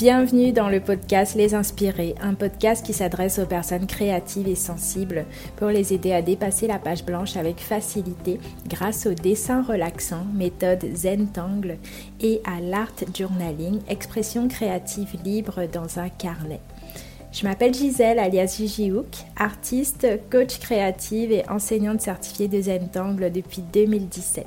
Bienvenue dans le podcast Les Inspirés, un podcast qui s'adresse aux personnes créatives et sensibles pour les aider à dépasser la page blanche avec facilité grâce au dessin relaxant, méthode Zentangle et à l'art journaling, expression créative libre dans un carnet. Je m'appelle Gisèle alias Gigi Hook, artiste, coach créative et enseignante certifiée de Zentangle depuis 2017.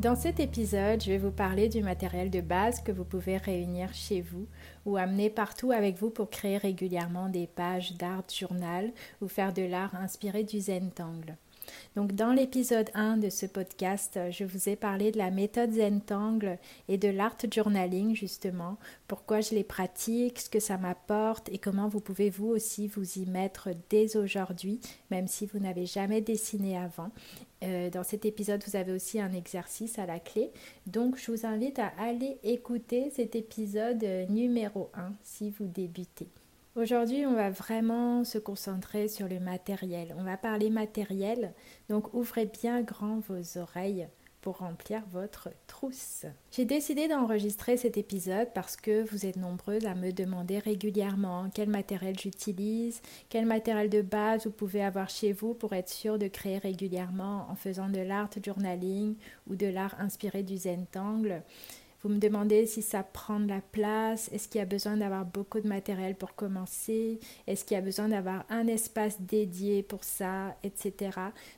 Dans cet épisode, je vais vous parler du matériel de base que vous pouvez réunir chez vous ou amener partout avec vous pour créer régulièrement des pages d'art journal ou faire de l'art inspiré du Zentangle. Donc dans l'épisode 1 de ce podcast, je vous ai parlé de la méthode Zentangle et de l'art journaling justement, pourquoi je les pratique, ce que ça m'apporte et comment vous pouvez vous aussi vous y mettre dès aujourd'hui, même si vous n'avez jamais dessiné avant. Euh, dans cet épisode, vous avez aussi un exercice à la clé. Donc, je vous invite à aller écouter cet épisode numéro 1 si vous débutez. Aujourd'hui, on va vraiment se concentrer sur le matériel. On va parler matériel, donc ouvrez bien grand vos oreilles pour remplir votre trousse. J'ai décidé d'enregistrer cet épisode parce que vous êtes nombreuses à me demander régulièrement quel matériel j'utilise, quel matériel de base vous pouvez avoir chez vous pour être sûr de créer régulièrement en faisant de l'art journaling ou de l'art inspiré du Zentangle. Vous me demandez si ça prend de la place, est-ce qu'il y a besoin d'avoir beaucoup de matériel pour commencer, est-ce qu'il y a besoin d'avoir un espace dédié pour ça, etc.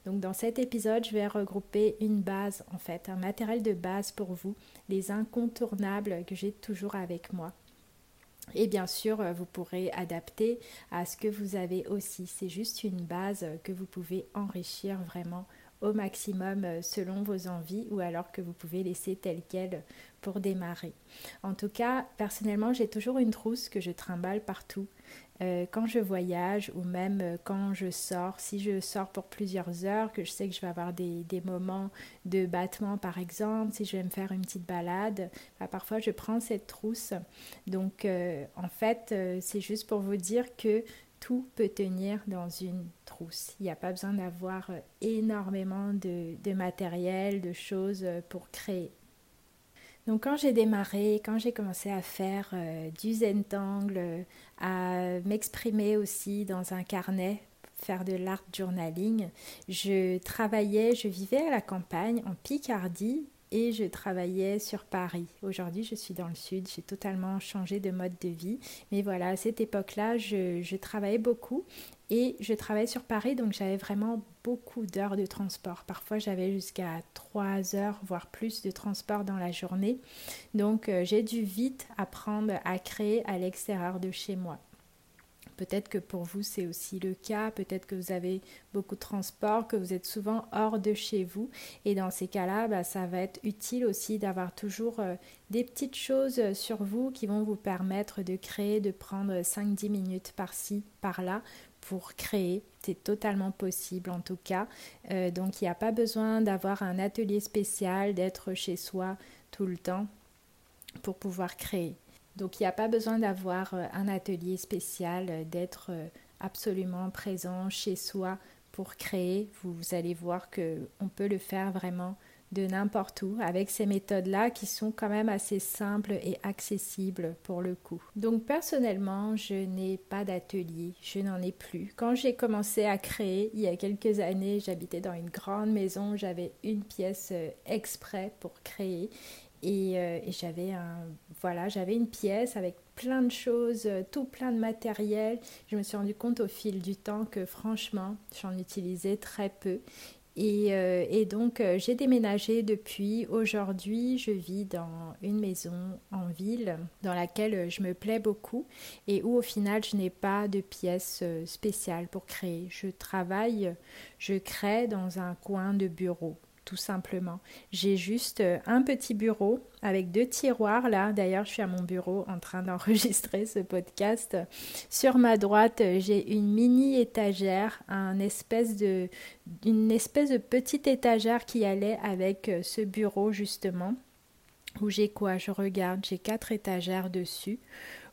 Donc dans cet épisode, je vais regrouper une base en fait, un matériel de base pour vous, les incontournables que j'ai toujours avec moi. Et bien sûr, vous pourrez adapter à ce que vous avez aussi. C'est juste une base que vous pouvez enrichir vraiment au maximum euh, selon vos envies ou alors que vous pouvez laisser telle qu'elle pour démarrer. En tout cas, personnellement, j'ai toujours une trousse que je trimballe partout. Euh, quand je voyage ou même euh, quand je sors, si je sors pour plusieurs heures, que je sais que je vais avoir des, moments de battement par exemple, si je vais me faire une petite balade, bah, parfois je prends cette trousse. Donc en fait, c'est juste pour vous dire que tout peut tenir dans une trousse. Il n'y a pas besoin d'avoir euh, énormément de, matériel, de choses euh, pour créer. Donc quand j'ai démarré, quand j'ai commencé à faire euh, du zentangle, à m'exprimer aussi dans un carnet, faire de l'art journaling, je travaillais, je vivais à la campagne en Picardie et je travaillais sur Paris. Aujourd'hui, je suis dans le sud, j'ai totalement changé de mode de vie. Mais voilà, à cette époque-là, je, travaillais beaucoup et je travaillais sur Paris, donc j'avais vraiment beaucoup d'heures de transport. Parfois, j'avais jusqu'à 3 heures, voire plus de transport dans la journée. Donc, euh, j'ai dû vite apprendre à créer à l'extérieur de chez moi. Peut-être que pour vous c'est aussi le cas, peut-être que vous avez beaucoup de transport, que vous êtes souvent hors de chez vous. Et dans ces cas-là, bah, ça va être utile aussi d'avoir toujours euh, des petites choses euh, sur vous qui vont vous permettre de créer, de prendre 5-10 minutes par-ci, par-là pour créer. C'est totalement possible en tout cas. Euh, donc il n'y a pas besoin d'avoir un atelier spécial, d'être chez soi tout le temps pour pouvoir créer. Donc il n'y a pas besoin d'avoir euh, un atelier spécial, euh, d'être euh, absolument présent chez soi pour créer. Vous, allez voir qu'on peut le faire vraiment de n'importe où avec ces méthodes-là qui sont quand même assez simples et accessibles pour le coup. Donc personnellement, je n'ai pas d'atelier, je n'en ai plus. Quand j'ai commencé à créer il y a quelques années, j'habitais dans une grande maison, j'avais une pièce exprès pour créer euh, et, j'avais un, voilà, j'avais une pièce avec plein de choses, euh, tout plein de matériel. Je me suis rendu compte au fil du temps que franchement, j'en utilisais très peu. Et, euh, et donc, j'ai déménagé depuis. Aujourd'hui, je vis dans une maison en ville dans laquelle je me plais beaucoup et où au final, je n'ai pas de pièce spéciale pour créer. Je travaille, je crée dans un coin de bureau tout simplement. J'ai juste euh, un petit bureau avec deux tiroirs là. D'ailleurs, je suis à mon bureau en train d'enregistrer ce podcast. Sur ma droite, j'ai une mini étagère, un espèce de, une espèce de petite étagère qui allait avec euh, ce bureau justement. Où j'ai quoi? Je regarde, j'ai quatre étagères dessus.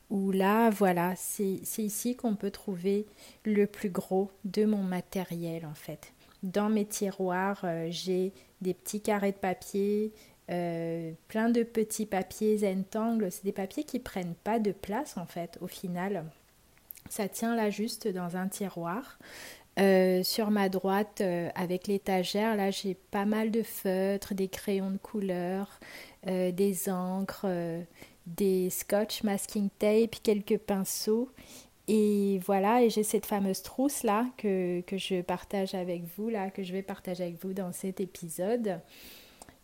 Où là, voilà, c'est ici qu'on peut trouver le plus gros de mon matériel en fait. Dans mes tiroirs, euh, j'ai des petits carrés de papier, euh, plein de petits papiers Zentangle. C'est des papiers qui prennent pas de place en fait au final. Ça tient là juste dans un tiroir. Euh, sur ma droite, avec l'étagère, là j'ai pas mal de feutres, des crayons de couleur, des encres, des scotch masking tape, quelques pinceaux et voilà, et j'ai cette fameuse trousse là que, je partage avec vous, là, que je vais partager avec vous dans cet épisode.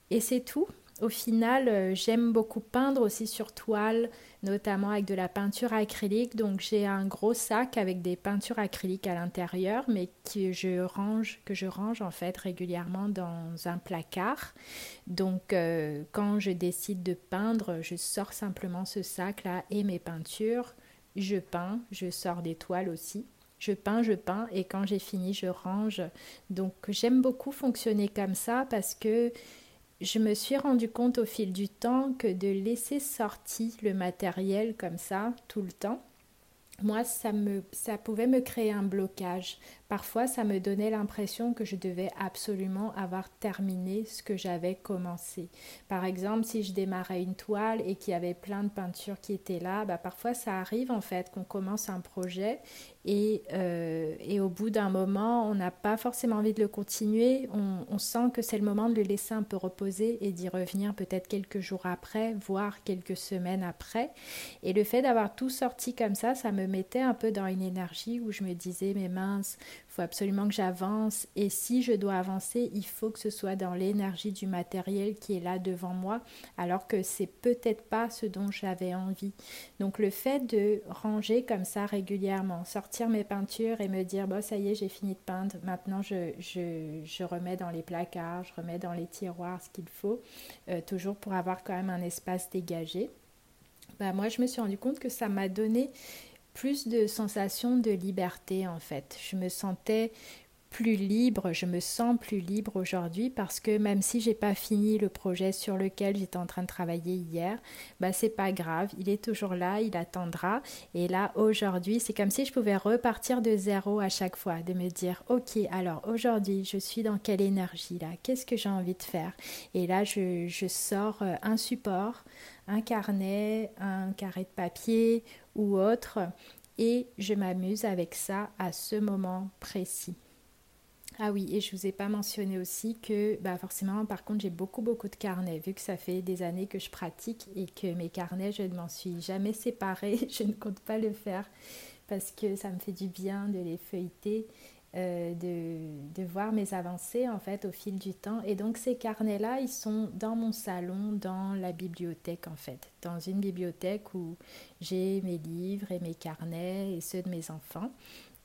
Et c'est tout. Au final, euh, j'aime beaucoup peindre aussi sur toile, notamment avec de la peinture acrylique. Donc j'ai un gros sac avec des peintures acryliques à l'intérieur, mais que je range, que je range en fait régulièrement dans un placard. Donc euh, quand je décide de peindre, je sors simplement ce sac là et mes peintures je peins, je sors des toiles aussi. Je peins, je peins et quand j'ai fini, je range. Donc j'aime beaucoup fonctionner comme ça parce que je me suis rendu compte au fil du temps que de laisser sortir le matériel comme ça tout le temps, moi, ça, ça pouvait me créer un blocage. Parfois, ça me donnait l'impression que je devais absolument avoir terminé ce que j'avais commencé. Par exemple, si je démarrais une toile et qu'il y avait plein de peintures qui étaient là, bah, parfois ça arrive en fait qu'on commence un projet et, euh, et au bout d'un moment, on n'a pas forcément envie de le continuer. On, on sent que c'est le moment de le laisser un peu reposer et d'y revenir peut-être quelques jours après, voire quelques semaines après. Et le fait d'avoir tout sorti comme ça, ça me mettait un peu dans une énergie où je me disais, mais mince, faut absolument que j'avance et si je dois avancer, il faut que ce soit dans l'énergie du matériel qui est là devant moi alors que c'est peut-être pas ce dont j'avais envie. Donc le fait de ranger comme ça régulièrement, sortir mes peintures et me dire bon ça y est, j'ai fini de peindre, maintenant je, remets dans les placards, je remets dans les tiroirs ce qu'il faut, euh, toujours pour avoir quand même un espace dégagé. Bah, moi je me suis rendu compte que ça m'a donné plus de sensation de liberté en fait. Je me sentais plus libre, je me sens plus libre aujourd'hui parce que même si j'ai pas fini le projet sur lequel j'étais en train de travailler hier, bah c'est pas grave, il est toujours là, il attendra. Et là aujourd'hui, c'est comme si je pouvais repartir de zéro à chaque fois, de me dire OK, alors aujourd'hui, je suis dans quelle énergie là? Qu'est-ce que j'ai envie de faire? Et là je, je sors euh, un support, un carnet, un carré de papier ou autre et je m'amuse avec ça à ce moment précis. Ah oui, et je ne vous ai pas mentionné aussi que bah forcément, par contre, j'ai beaucoup, beaucoup de carnets, vu que ça fait des années que je pratique et que mes carnets, je ne m'en suis jamais séparée, je ne compte pas le faire parce que ça me fait du bien de les feuilleter euh, de, de, voir mes avancées en fait au fil du temps. Et donc ces carnets-là, ils sont dans mon salon, dans la bibliothèque en fait, dans une bibliothèque où j'ai mes livres et mes carnets et ceux de mes enfants.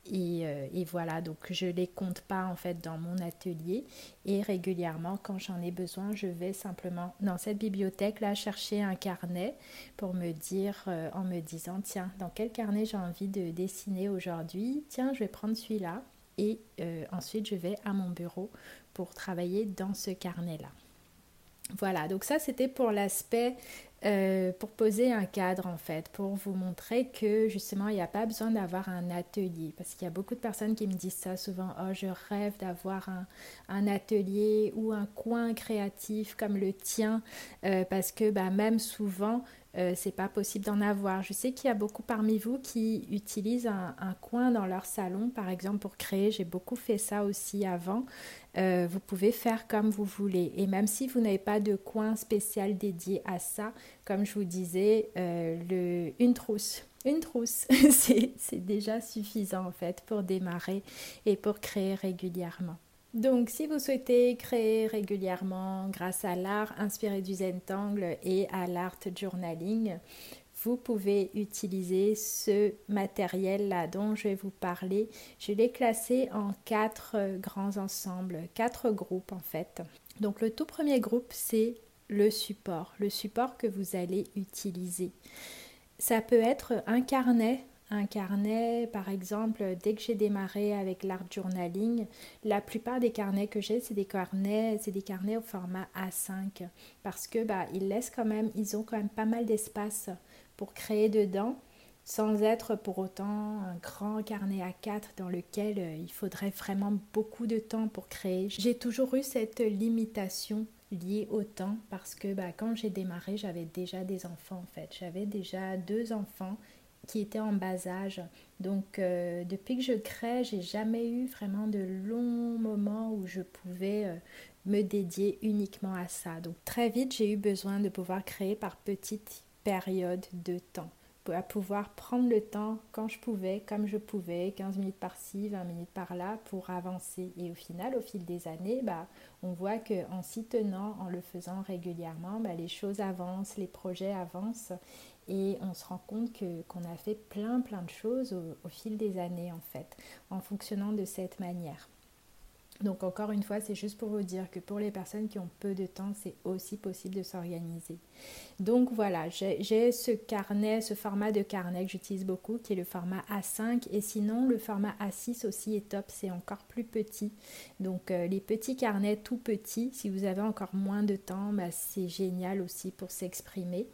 Et, euh, et, voilà, donc je ne les compte pas en fait dans mon atelier. Et régulièrement quand j'en ai besoin, je vais simplement dans cette bibliothèque là chercher un carnet pour me dire euh, en me disant tiens, dans quel carnet j'ai envie de dessiner aujourd'hui? Tiens, je vais prendre celui-là et euh, ensuite je vais à mon bureau pour travailler dans ce carnet-là. Voilà, donc ça c'était pour l'aspect, euh, pour poser un cadre en fait, pour vous montrer que justement il n'y a pas besoin d'avoir un atelier. Parce qu'il y a beaucoup de personnes qui me disent ça souvent, oh je rêve d'avoir un, atelier ou un coin créatif comme le tien, euh, parce que bah, même souvent euh, c'est pas possible d'en avoir. Je sais qu'il y a beaucoup parmi vous qui utilisent un, coin dans leur salon, par exemple, pour créer. J'ai beaucoup fait ça aussi avant. Euh, vous pouvez faire comme vous voulez. Et même si vous n'avez pas de coin spécial dédié à ça, comme je vous disais, euh, une trousse. Une trousse, c'est déjà suffisant en fait pour démarrer et pour créer régulièrement. Donc, si vous souhaitez créer régulièrement grâce à l'art inspiré du Zentangle et à l'art journaling, vous pouvez utiliser ce matériel-là dont je vais vous parler. Je l'ai classé en quatre grands ensembles, quatre groupes en fait. Donc le tout premier groupe, c'est le support, le support que vous allez utiliser. Ça peut être un carnet un carnet, par exemple, dès que j'ai démarré avec l'art journaling, la plupart des carnets que j'ai, c'est des carnets, c'est des carnets au format A5 parce que bah ils laissent quand même, ils ont quand même pas mal d'espace pour créer dedans sans être pour autant un grand carnet A4 dans lequel euh, il faudrait vraiment beaucoup de temps pour créer. J'ai toujours eu cette limitation liée au temps parce que bah, quand j'ai démarré, j'avais déjà des enfants en fait. J'avais déjà deux enfants qui en bas âge. Donc euh, depuis que je crée, j'ai jamais eu vraiment de longs moments où je pouvais euh, me dédier uniquement à ça. Donc très vite, j'ai eu besoin de pouvoir créer par petites périodes de temps à pouvoir prendre le temps quand je pouvais, comme je pouvais, 15 minutes par-ci, 20 minutes par-là, pour avancer. Et au final, au fil des années, bah, on voit qu'en s'y tenant, en le faisant régulièrement, bah, les choses avancent, les projets avancent. Et on se rend compte que, qu'on a fait plein plein de choses au, fil des années en fait, en fonctionnant de cette manière. Donc encore une fois, c'est juste pour vous dire que pour les personnes qui ont peu de temps, c'est aussi possible de s'organiser. Donc voilà, j'ai ce carnet, ce format de carnet que j'utilise beaucoup, qui est le format A5. Et sinon, le format A6 aussi est top, c'est encore plus petit. Donc euh, les petits carnets tout petits, si vous avez encore moins de temps, bah, c'est génial aussi pour s'exprimer.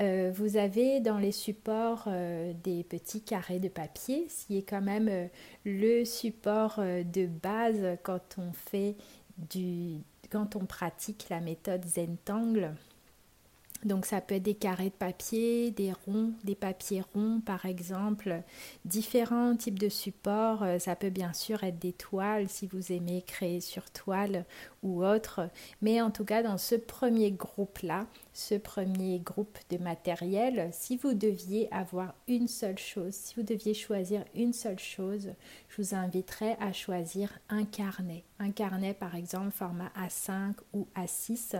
Euh, vous avez dans les supports euh, des petits carrés de papier, ce qui est quand même euh, le support de base quand on fait du quand on pratique la méthode Zentangle. Donc ça peut être des carrés de papier, des ronds, des papiers ronds par exemple, différents types de supports. Euh, ça peut bien sûr être des toiles si vous aimez créer sur toile ou autre. Mais en tout cas dans ce premier groupe-là, ce premier groupe de matériel, si vous deviez avoir une seule chose, si vous deviez choisir une seule chose, je vous inviterais à choisir un carnet. Un carnet par exemple format A5 ou A6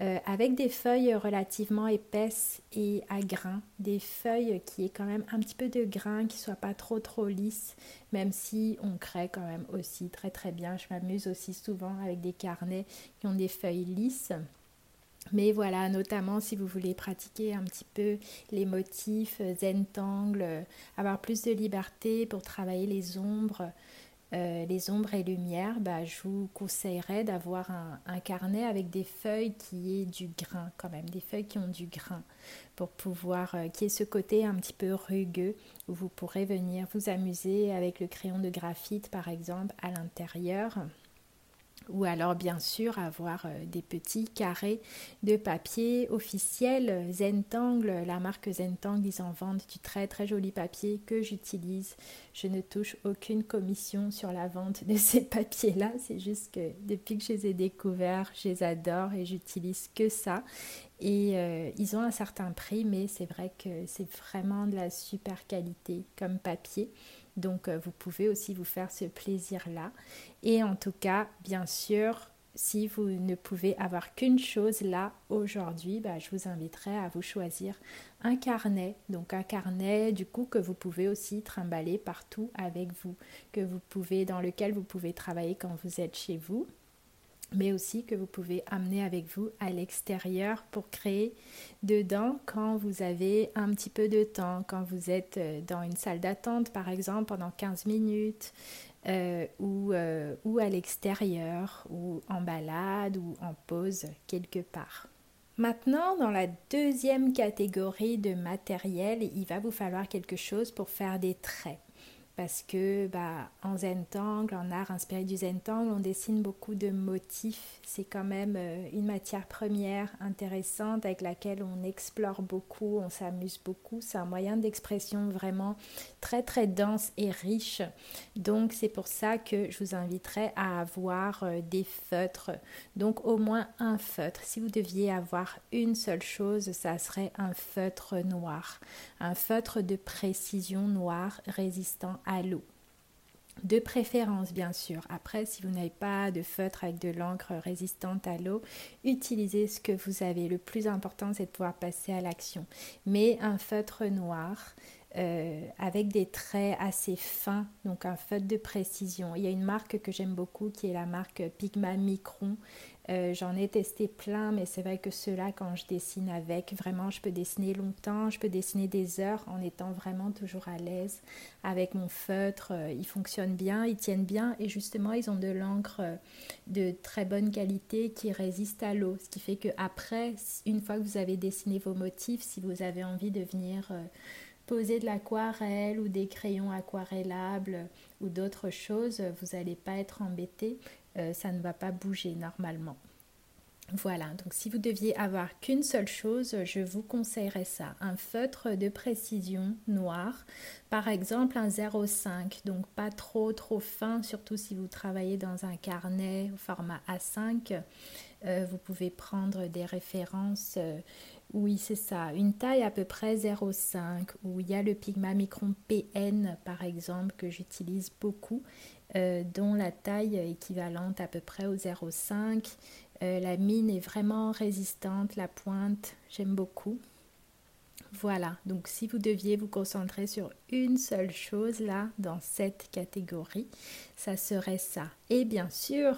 euh, avec des feuilles relativement épaisses et à grains, des feuilles qui aient quand même un petit peu de grains, qui ne soient pas trop trop lisses, même si on crée quand même aussi très très bien. Je m'amuse aussi souvent avec des carnets qui ont des feuilles lisses. Mais voilà, notamment si vous voulez pratiquer un petit peu les motifs zentangle, avoir plus de liberté pour travailler les ombres, euh, les ombres et lumières, bah, je vous conseillerais d'avoir un, carnet avec des feuilles qui aient du grain quand même, des feuilles qui ont du grain pour pouvoir, euh, qui ait ce côté un petit peu rugueux où vous pourrez venir vous amuser avec le crayon de graphite par exemple à l'intérieur ou alors bien sûr avoir euh, des petits carrés de papier officiel Zentangle, la marque Zentangle, ils en vendent du très très joli papier que j'utilise. Je ne touche aucune commission sur la vente de ces papiers-là, c'est juste que depuis que je les ai découverts, je les adore et j'utilise que ça. Et euh, ils ont un certain prix, mais c'est vrai que c'est vraiment de la super qualité comme papier. Donc euh, vous pouvez aussi vous faire ce plaisir-là. Et en tout cas, bien sûr, si vous ne pouvez avoir qu'une chose là aujourd'hui, bah, je vous inviterai à vous choisir un carnet. Donc un carnet du coup que vous pouvez aussi trimballer partout avec vous, que vous pouvez dans lequel vous pouvez travailler quand vous êtes chez vous mais aussi que vous pouvez amener avec vous à l'extérieur pour créer dedans quand vous avez un petit peu de temps, quand vous êtes euh, dans une salle d'attente par exemple pendant 15 minutes euh, ou, euh, ou à l'extérieur ou en balade ou en pause quelque part. Maintenant, dans la deuxième catégorie de matériel, il va vous falloir quelque chose pour faire des traits parce que bah, en Zentangle, en art inspiré du Zentangle, on dessine beaucoup de motifs. C'est quand même euh, une matière première intéressante avec laquelle on explore beaucoup, on s'amuse beaucoup. C'est un moyen d'expression vraiment très très dense et riche. Donc c'est pour ça que je vous inviterai à avoir euh, des feutres. Donc au moins un feutre. Si vous deviez avoir une seule chose, ça serait un feutre noir. Un feutre de précision noire résistant à l'eau. De préférence, bien sûr. Après, si vous n'avez pas de feutre avec de l'encre résistante à l'eau, utilisez ce que vous avez. Le plus important, c'est de pouvoir passer à l'action. Mais un feutre noir, euh, avec des traits assez fins, donc un feutre de précision. Il y a une marque que j'aime beaucoup qui est la marque Pigma Micron. Euh, j'en ai testé plein, mais c'est vrai que ceux-là, quand je dessine avec, vraiment, je peux dessiner longtemps, je peux dessiner des heures en étant vraiment toujours à l'aise avec mon feutre. Euh, ils fonctionnent bien, ils tiennent bien et justement, ils ont de l'encre euh, de très bonne qualité qui résiste à l'eau. Ce qui fait que après, une fois que vous avez dessiné vos motifs, si vous avez envie de venir poser de l'aquarelle ou des crayons aquarellables ou d'autres choses, vous n'allez pas être embêté. Euh, ça ne va pas bouger normalement. Voilà, donc si vous deviez avoir qu'une seule chose, je vous conseillerais ça, un feutre de précision noir, par exemple un 0,5, donc pas trop trop fin, surtout si vous travaillez dans un carnet au format A5. Euh, vous pouvez prendre des références, euh, oui c'est ça, une taille à peu près 0,5, où il y a le Pigma Micron PN par exemple que j'utilise beaucoup euh, dont la taille équivalente à peu près au 0,5. Euh, la mine est vraiment résistante, la pointe, j'aime beaucoup. Voilà, donc si vous deviez vous concentrer sur une seule chose là, dans cette catégorie, ça serait ça. Et bien sûr,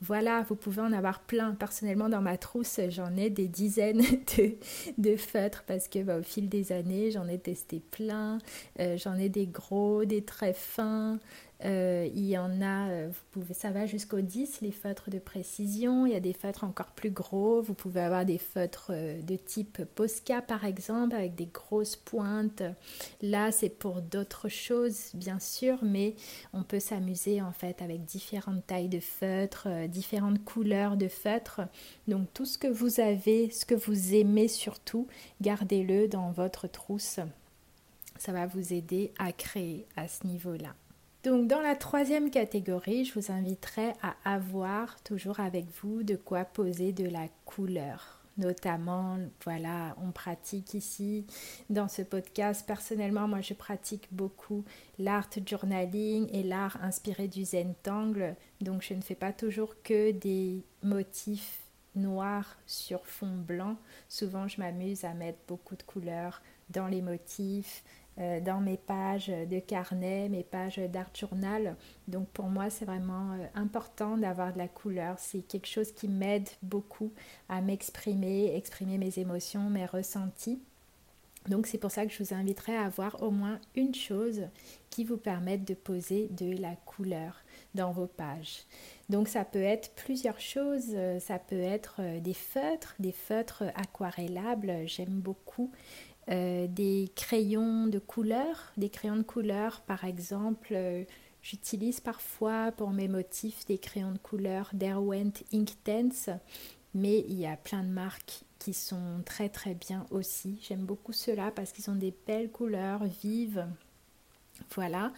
voilà, vous pouvez en avoir plein. Personnellement, dans ma trousse, j'en ai des dizaines de, feutres parce que bah, au fil des années, j'en ai testé plein. Euh, j'en ai des gros, des très fins, euh, il y en a, euh, vous pouvez, ça va jusqu'au 10, les feutres de précision. Il y a des feutres encore plus gros. Vous pouvez avoir des feutres euh, de type Posca par exemple, avec des grosses pointes. Là, c'est pour d'autres choses, bien sûr, mais on peut s'amuser en fait avec différentes tailles de feutres, différentes couleurs de feutres. Donc tout ce que vous avez, ce que vous aimez surtout, gardez-le dans votre trousse. Ça va vous aider à créer à ce niveau-là. Donc dans la troisième catégorie, je vous inviterai à avoir toujours avec vous de quoi poser de la couleur. Notamment, voilà, on pratique ici dans ce podcast. Personnellement, moi, je pratique beaucoup l'art journaling et l'art inspiré du Zentangle. Donc, je ne fais pas toujours que des motifs noirs sur fond blanc. Souvent, je m'amuse à mettre beaucoup de couleurs dans les motifs, dans mes pages de carnet, mes pages d'art journal. Donc pour moi, c'est vraiment euh, important d'avoir de la couleur. C'est quelque chose qui m'aide beaucoup à m'exprimer, exprimer mes émotions, mes ressentis. Donc c'est pour ça que je vous inviterai à avoir au moins une chose qui vous permette de poser de la couleur dans vos pages. Donc ça peut être plusieurs choses, euh, ça peut être des feutres, des feutres aquarellables, j'aime beaucoup euh, des crayons de couleur. Des crayons de couleur, par exemple, euh, j'utilise parfois pour mes motifs des crayons de couleur Derwent Inktense, mais il y a plein de marques qui sont très très bien aussi. J'aime beaucoup ceux-là parce qu'ils ont des belles couleurs vives. Voilà,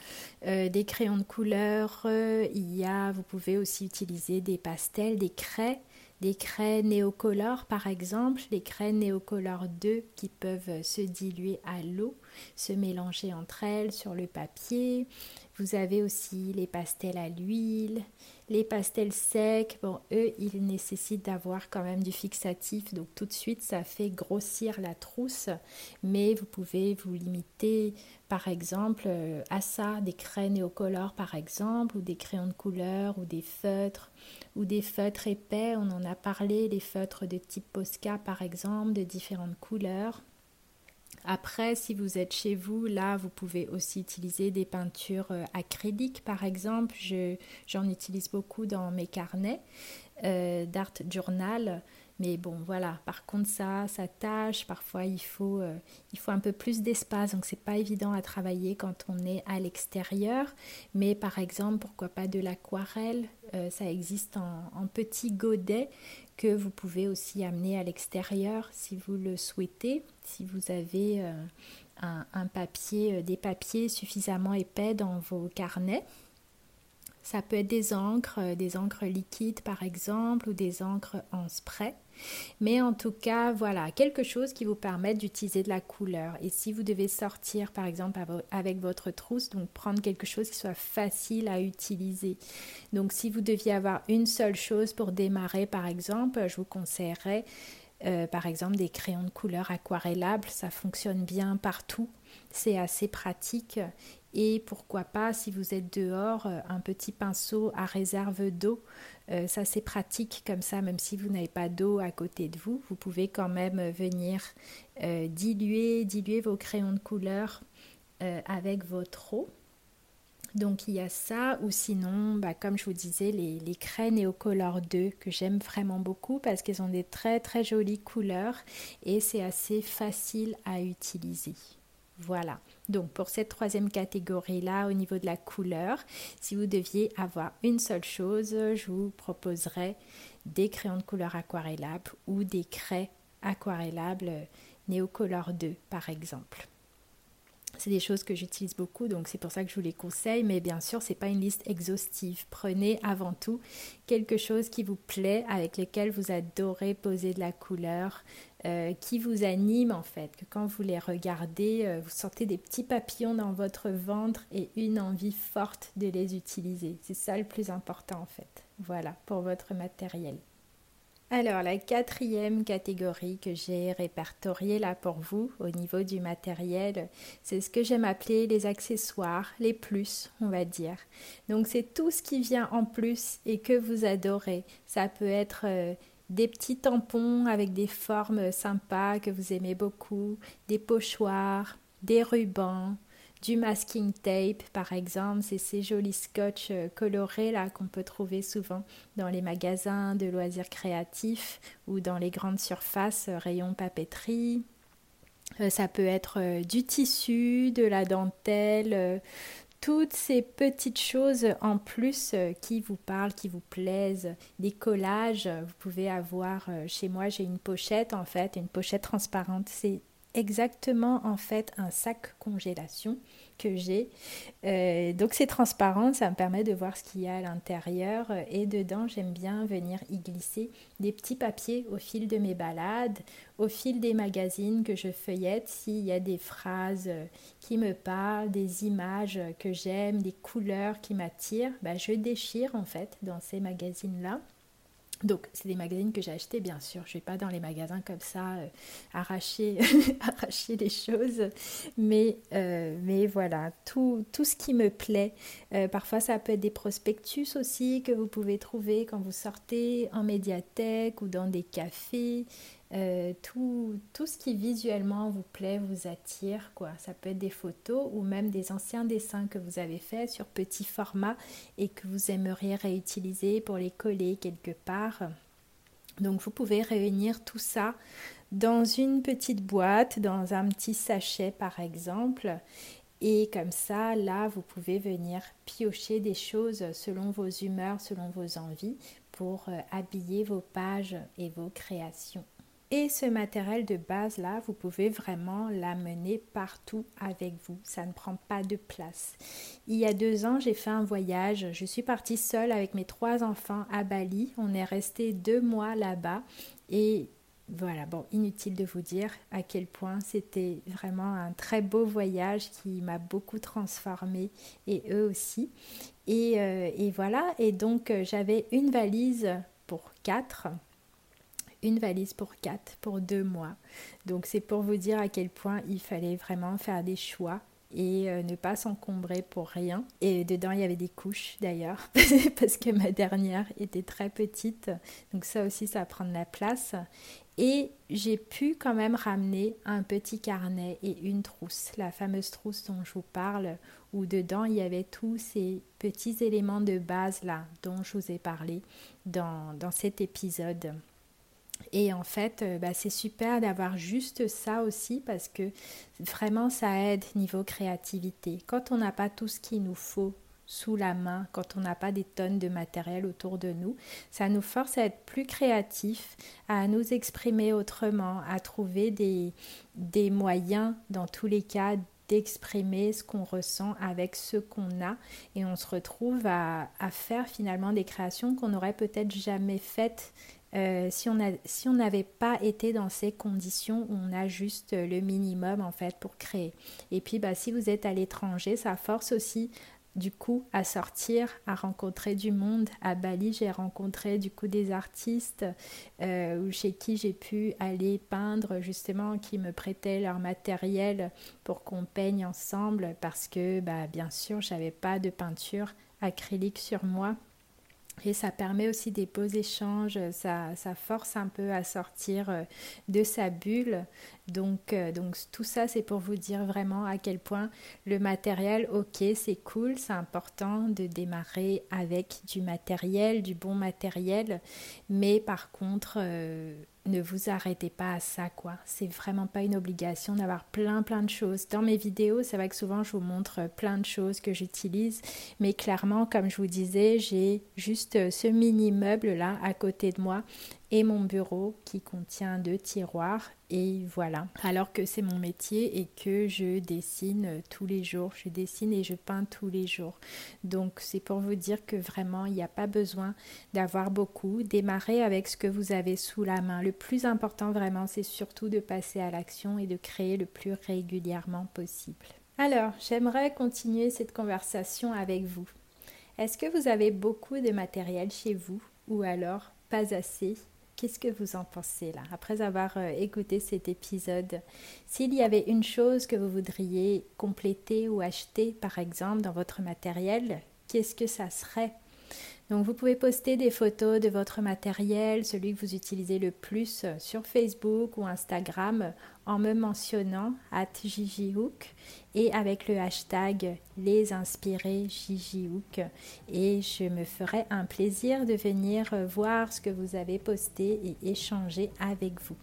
euh, des crayons de couleur, il y a, vous pouvez aussi utiliser des pastels, des craies des craies néocolores par exemple, les craies néocolores 2 qui peuvent se diluer à l'eau, se mélanger entre elles sur le papier. Vous avez aussi les pastels à l'huile, les pastels secs. Bon, eux, ils nécessitent d'avoir quand même du fixatif, donc tout de suite, ça fait grossir la trousse. Mais vous pouvez vous limiter, par exemple, à ça, des craies néocolores par exemple, ou des crayons de couleur, ou des feutres, ou des feutres épais. On en a parlé, les feutres de type Posca par exemple, de différentes couleurs. Après, si vous êtes chez vous, là, vous pouvez aussi utiliser des peintures euh, acryliques, par exemple. J'en utilise beaucoup dans mes carnets euh, d'art journal. Mais bon, voilà. Par contre, ça, ça tâche. Parfois, il faut, euh, il faut un peu plus d'espace. Donc, c'est pas évident à travailler quand on est à l'extérieur. Mais par exemple, pourquoi pas de l'aquarelle? Ça existe en, petits godets que vous pouvez aussi amener à l'extérieur si vous le souhaitez, si vous avez euh, un, papier, euh, des papiers suffisamment épais dans vos carnets. Ça peut être des encres, euh, des encres liquides par exemple, ou des encres en spray. Mais en tout cas, voilà, quelque chose qui vous permette d'utiliser de la couleur. Et si vous devez sortir, par exemple, avec votre trousse, donc prendre quelque chose qui soit facile à utiliser. Donc si vous deviez avoir une seule chose pour démarrer, par exemple, je vous conseillerais, euh, par exemple, des crayons de couleur aquarellables. Ça fonctionne bien partout. c'est assez pratique. Et pourquoi pas, si vous êtes dehors, un petit pinceau à réserve d'eau. ça, c'est pratique comme ça, même si vous n'avez pas d'eau à côté de vous, vous pouvez quand même venir diluer, diluer vos crayons de couleur avec votre eau. Donc il y a ça, ou sinon, bah, comme je vous disais, les, les Neocolor 2 que j'aime vraiment beaucoup parce qu'elles ont des très très jolies couleurs et c'est assez facile à utiliser. Voilà. Donc pour cette troisième catégorie-là, au niveau de la couleur, si vous deviez avoir une seule chose, je vous proposerais des crayons de couleur aquarellables ou des craies aquarellables Neocolor 2 par exemple. C'est des choses que j'utilise beaucoup, donc c'est pour ça que je vous les conseille. Mais bien sûr, ce n'est pas une liste exhaustive. Prenez avant tout quelque chose qui vous plaît, avec lequel vous adorez poser de la couleur, euh, qui vous anime en fait. Que quand vous les regardez, euh, vous sentez des petits papillons dans votre ventre et une envie forte de les utiliser. C'est ça le plus important en fait. Voilà pour votre matériel. Alors, la quatrième catégorie que j'ai répertoriée là pour vous au niveau du matériel, c'est ce que j'aime appeler les accessoires, les plus, on va dire. Donc, c'est tout ce qui vient en plus et que vous adorez. Ça peut être euh, des petits tampons avec des formes sympas que vous aimez beaucoup, des pochoirs, des rubans, du masking tape par exemple, c'est ces jolis scotch euh, colorés là qu'on peut trouver souvent dans les magasins de loisirs créatifs ou dans les grandes surfaces euh, rayons papeterie. Euh, ça peut être du tissu, de la dentelle, toutes ces petites choses en plus qui vous parlent, qui vous plaisent, des collages. Vous pouvez avoir, chez moi j'ai une pochette en fait, une pochette transparente. C'est exactement en fait un sac congélation que j'ai. Euh, donc c'est transparent, ça me permet de voir ce qu'il y a à l'intérieur. Et dedans j'aime bien venir y glisser des petits papiers au fil de mes balades, au fil des magazines que je feuillette, s'il y a des phrases qui me parlent, des images que j'aime, des couleurs qui m'attirent, bah, je déchire en fait dans ces magazines-là donc, c'est des magazines que j'ai achetés, bien sûr. Je ne vais pas dans les magasins comme ça euh, arracher, arracher les choses. Mais, euh, mais voilà, tout, tout, ce qui me plaît. Euh, parfois, ça peut être des prospectus aussi que vous pouvez trouver quand vous sortez en médiathèque ou dans des cafés. Euh, tout, tout, ce qui visuellement vous plaît, vous attire, quoi. Ça peut être des photos ou même des anciens dessins que vous avez faits sur petit format et que vous aimeriez réutiliser pour les coller quelque part. Donc vous pouvez réunir tout ça dans une petite boîte, dans un petit sachet par exemple. Et comme ça, là, vous pouvez venir piocher des choses selon vos humeurs, selon vos envies, pour euh, habiller vos pages et vos créations. Et ce matériel de base là, vous pouvez vraiment l'amener partout avec vous. Ça ne prend pas de place. Il y a deux ans, j'ai fait un voyage. Je suis partie seule avec mes trois enfants à Bali. On est resté deux mois là-bas et voilà, bon, inutile de vous dire à quel point c'était vraiment un très beau voyage qui m'a beaucoup transformée et eux aussi. Et, euh, et voilà, et donc euh, j'avais une valise pour quatre une valise pour quatre, pour deux mois. Donc c'est pour vous dire à quel point il fallait vraiment faire des choix et euh, ne pas s'encombrer pour rien. Et dedans, il y avait des couches d'ailleurs, parce que ma dernière était très petite. Donc ça aussi, ça prend de la place. Et j'ai pu quand même ramener un petit carnet et une trousse, la fameuse trousse dont je vous parle, où dedans, il y avait tous ces petits éléments de base là dont je vous ai parlé dans, dans cet épisode. Et en fait, euh, bah, c'est super d'avoir juste ça aussi parce que vraiment ça aide niveau créativité. Quand on n'a pas tout ce qu'il nous faut sous la main, quand on n'a pas des tonnes de matériel autour de nous, ça nous force à être plus créatifs, à nous exprimer autrement, à trouver des, des moyens dans tous les cas d'exprimer ce qu'on ressent avec ce qu'on a et on se retrouve à, à faire finalement des créations qu'on n'aurait peut-être jamais faites euh, si on si n'avait pas été dans ces conditions où on a juste le minimum en fait pour créer. Et puis bah, si vous êtes à l'étranger, ça force aussi du coup à sortir, à rencontrer du monde. À Bali, j'ai rencontré du coup des artistes euh, chez qui j'ai pu aller peindre justement, qui me prêtaient leur matériel pour qu'on peigne ensemble parce que bah, bien sûr, j'avais pas de peinture acrylique sur moi. Et ça permet aussi des beaux échanges, ça, force un peu à sortir euh, de sa bulle. Donc, euh, donc tout ça, c'est pour vous dire vraiment à quel point le matériel, ok, c'est cool, c'est important de démarrer avec du matériel, du bon matériel. Mais par contre, euh, ne vous arrêtez pas à ça, quoi. C'est vraiment pas une obligation d'avoir plein, plein de choses. Dans mes vidéos, c'est vrai que souvent je vous montre plein de choses que j'utilise, mais clairement, comme je vous disais, j'ai juste ce mini meuble là à côté de moi et mon bureau qui contient deux tiroirs et voilà. Alors que c'est mon métier et que je dessine tous les jours, je dessine et je peins tous les jours. Donc c'est pour vous dire que vraiment il n'y a pas besoin d'avoir beaucoup. Démarrez avec ce que vous avez sous la main. Le plus important vraiment c'est surtout de passer à l'action et de créer le plus régulièrement possible. Alors j'aimerais continuer cette conversation avec vous. Est-ce que vous avez beaucoup de matériel chez vous ou alors pas assez? Qu'est-ce que vous en pensez là Après avoir euh, écouté cet épisode, s'il y avait une chose que vous voudriez compléter ou acheter, par exemple, dans votre matériel, qu'est-ce que ça serait? Donc vous pouvez poster des photos de votre matériel, celui que vous utilisez le plus euh, sur Facebook ou Instagram en me mentionnant at Gigihook et avec le hashtag les et je me ferai un plaisir de venir euh, voir ce que vous avez posté et échanger avec vous.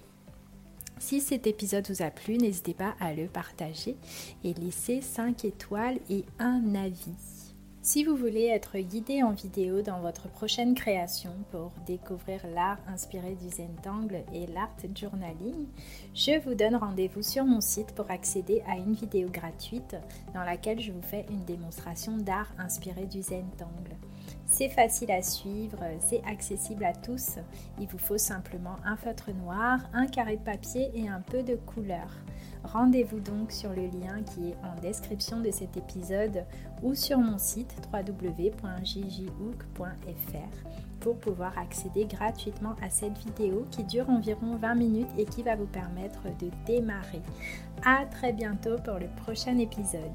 Si cet épisode vous a plu, n'hésitez pas à le partager et laisser 5 étoiles et un avis. Si vous voulez être guidé en vidéo dans votre prochaine création pour découvrir l'art inspiré du Zentangle et l'art journaling, je vous donne rendez-vous sur mon site pour accéder à une vidéo gratuite dans laquelle je vous fais une démonstration d'art inspiré du Zentangle. C'est facile à suivre, c'est accessible à tous. Il vous faut simplement un feutre noir, un carré de papier et un peu de couleur. Rendez-vous donc sur le lien qui est en description de cet épisode ou sur mon site www.jjhook.fr pour pouvoir accéder gratuitement à cette vidéo qui dure environ 20 minutes et qui va vous permettre de démarrer. À très bientôt pour le prochain épisode.